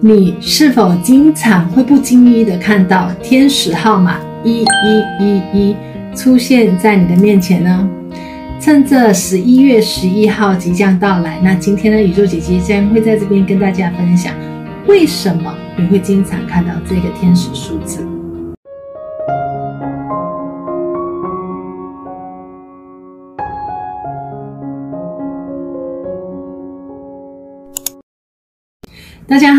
你是否经常会不经意的看到天使号码一一一一出现在你的面前呢？趁着十一月十一号即将到来，那今天的，宇宙姐姐将会在这边跟大家分享，为什么你会经常看到这个天使数字。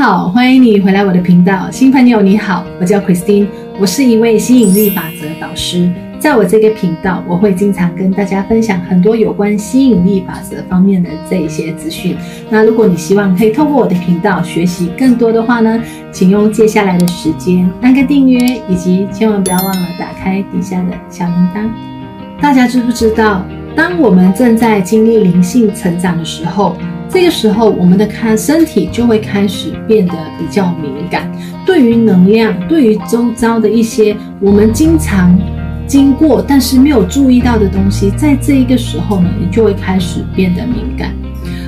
好，欢迎你回来我的频道。新朋友你好，我叫 Christine，我是一位吸引力法则导师。在我这个频道，我会经常跟大家分享很多有关吸引力法则方面的这一些资讯。那如果你希望可以透过我的频道学习更多的话呢，请用接下来的时间按个订阅，以及千万不要忘了打开底下的小铃铛。大家知不知道，当我们正在经历灵性成长的时候，这个时候，我们的看身体就会开始变得比较敏感，对于能量，对于周遭的一些我们经常经过但是没有注意到的东西，在这一个时候呢，你就会开始变得敏感。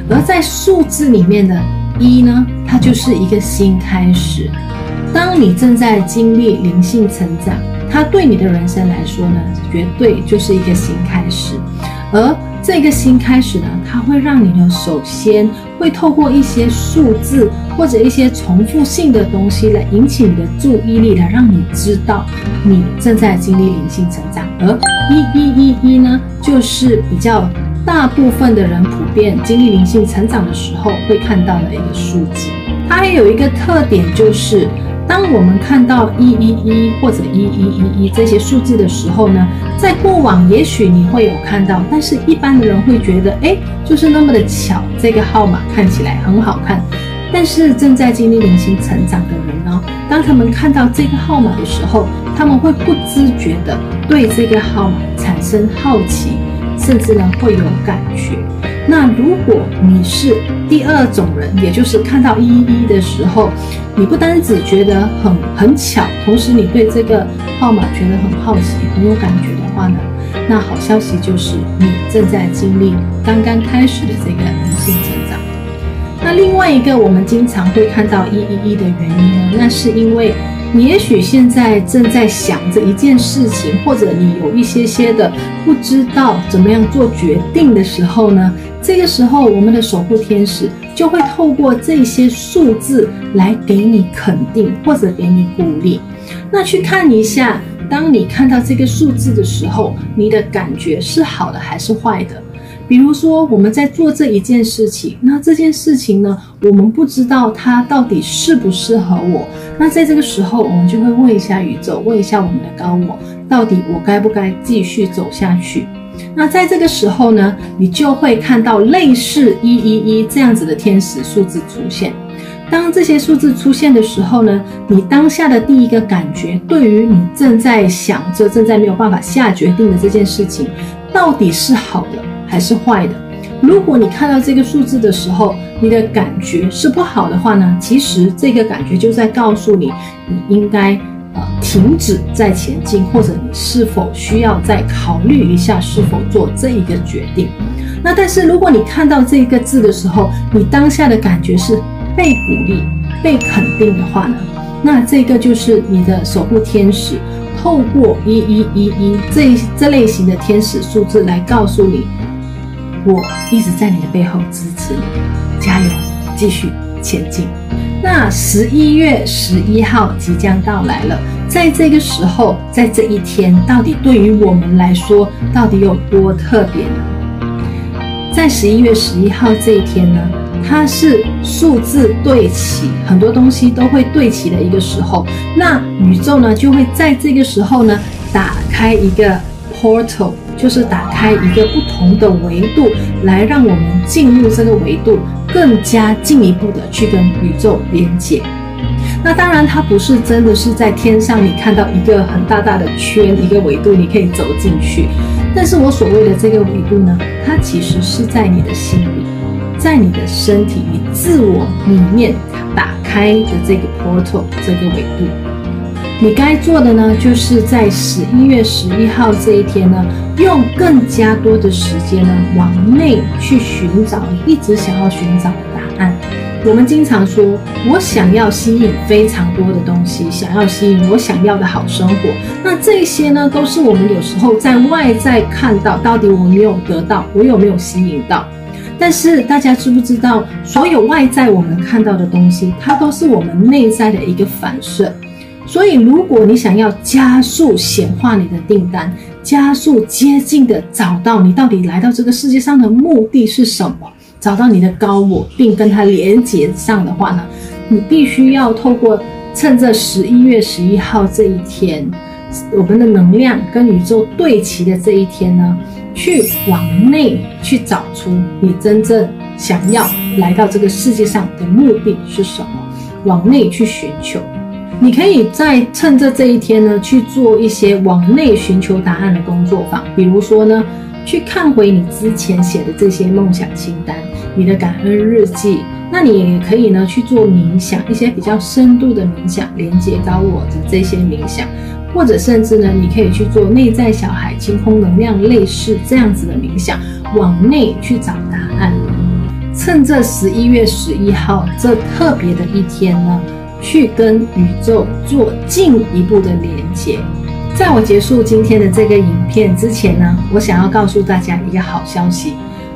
而在数字里面的一呢，它就是一个新开始。当你正在经历灵性成长，它对你的人生来说呢，绝对就是一个新开始，而。这个新开始呢，它会让你呢，首先会透过一些数字或者一些重复性的东西来引起你的注意力，来让你知道你正在经历灵性成长。而一一一一呢，就是比较大部分的人普遍经历灵性成长的时候会看到的一个数字。它还有一个特点就是。当我们看到一一一或者一一一一这些数字的时候呢，在过往也许你会有看到，但是一般的人会觉得，哎，就是那么的巧，这个号码看起来很好看。但是正在经历灵性成长的人呢，当他们看到这个号码的时候，他们会不自觉的对这个号码产生好奇，甚至呢会有感觉。那如果你是第二种人，也就是看到一一一的时候，你不单只觉得很很巧，同时你对这个号码觉得很好奇、很有感觉的话呢，那好消息就是你正在经历刚刚开始的这个灵性成长。那另外一个我们经常会看到一一一的原因呢，那是因为。你也许现在正在想着一件事情，或者你有一些些的不知道怎么样做决定的时候呢，这个时候我们的守护天使就会透过这些数字来给你肯定或者给你鼓励。那去看一下，当你看到这个数字的时候，你的感觉是好的还是坏的？比如说，我们在做这一件事情，那这件事情呢，我们不知道它到底适不适合我。那在这个时候，我们就会问一下宇宙，问一下我们的高我，到底我该不该继续走下去？那在这个时候呢，你就会看到类似一一一这样子的天使数字出现。当这些数字出现的时候呢，你当下的第一个感觉，对于你正在想着、正在没有办法下决定的这件事情，到底是好的？还是坏的。如果你看到这个数字的时候，你的感觉是不好的话呢，其实这个感觉就在告诉你，你应该停止再前进，或者你是否需要再考虑一下是否做这一个决定。那但是如果你看到这一个字的时候，你当下的感觉是被鼓励、被肯定的话呢，那这个就是你的守护天使透过一一一一这这类型的天使数字来告诉你。我一直在你的背后支持你，加油，继续前进。那十一月十一号即将到来了，在这个时候，在这一天，到底对于我们来说，到底有多特别呢？在十一月十一号这一天呢，它是数字对齐，很多东西都会对齐的一个时候。那宇宙呢，就会在这个时候呢，打开一个 portal。就是打开一个不同的维度，来让我们进入这个维度，更加进一步的去跟宇宙连接。那当然，它不是真的是在天上，你看到一个很大大的圈，一个维度，你可以走进去。但是我所谓的这个维度呢，它其实是在你的心里，在你的身体里，自我里面打开的这个 portal，这个维度。你该做的呢，就是在十一月十一号这一天呢，用更加多的时间呢，往内去寻找你一直想要寻找的答案。我们经常说，我想要吸引非常多的东西，想要吸引我想要的好生活。那这些呢，都是我们有时候在外在看到，到底我没有得到，我有没有吸引到？但是大家知不知道，所有外在我们看到的东西，它都是我们内在的一个反射。所以，如果你想要加速显化你的订单，加速接近的找到你到底来到这个世界上的目的是什么，找到你的高我，并跟它连接上的话呢，你必须要透过趁着十一月十一号这一天，我们的能量跟宇宙对齐的这一天呢，去往内去找出你真正想要来到这个世界上的目的是什么，往内去寻求。你可以在趁着这一天呢，去做一些往内寻求答案的工作坊，比如说呢，去看回你之前写的这些梦想清单，你的感恩日记。那你也可以呢去做冥想，一些比较深度的冥想，连接高我的这些冥想，或者甚至呢，你可以去做内在小孩清空能量，类似这样子的冥想，往内去找答案。趁着十一月十一号这特别的一天呢。去跟宇宙做进一步的连接。在我结束今天的这个影片之前呢，我想要告诉大家一个好消息。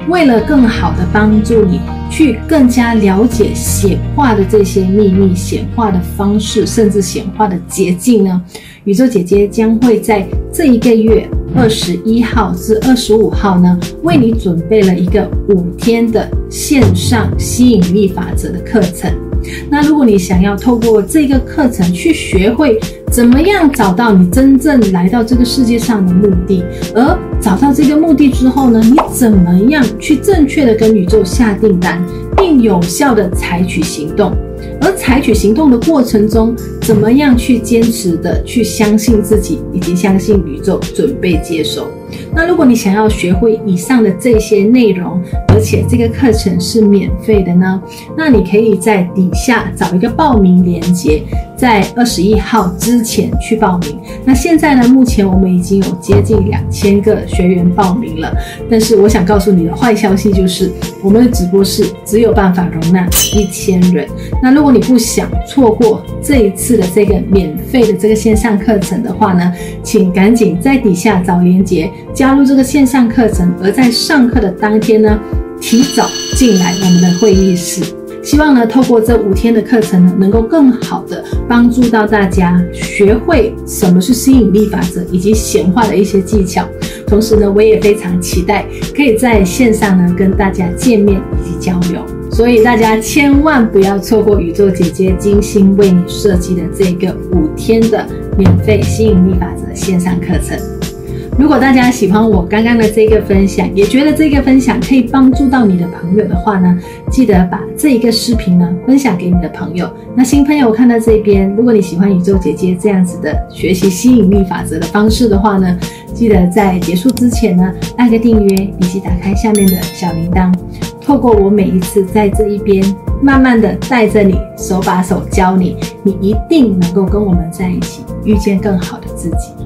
为了更好的帮助你去更加了解显化的这些秘密、显化的方式，甚至显化的捷径呢，宇宙姐姐将会在这一个月二十一号至二十五号呢，为你准备了一个五天的线上吸引力法则的课程。那如果你想要透过这个课程去学会怎么样找到你真正来到这个世界上的目的，而找到这个目的之后呢，你怎么样去正确的跟宇宙下订单，并有效的采取行动？而采取行动的过程中，怎么样去坚持的去相信自己，以及相信宇宙准备接收？那如果你想要学会以上的这些内容，而且这个课程是免费的呢，那你可以在底下找一个报名链接，在二十一号之前去报名。那现在呢，目前我们已经有接近两千个学员报名了。但是我想告诉你的坏消息就是，我们的直播室只有办法容纳一千人。那如果你不想错过这一次的这个免费的这个线上课程的话呢，请赶紧在底下找链接。加入这个线上课程，而在上课的当天呢，提早进来我们的会议室。希望呢，透过这五天的课程呢，能够更好的帮助到大家学会什么是吸引力法则以及显化的一些技巧。同时呢，我也非常期待可以在线上呢跟大家见面以及交流。所以大家千万不要错过宇宙姐姐精心为你设计的这个五天的免费吸引力法则线上课程。如果大家喜欢我刚刚的这个分享，也觉得这个分享可以帮助到你的朋友的话呢，记得把这一个视频呢分享给你的朋友。那新朋友看到这边，如果你喜欢宇宙姐姐这样子的学习吸引力法则的方式的话呢，记得在结束之前呢按个订阅，以及打开下面的小铃铛。透过我每一次在这一边慢慢的带着你，手把手教你，你一定能够跟我们在一起，遇见更好的自己。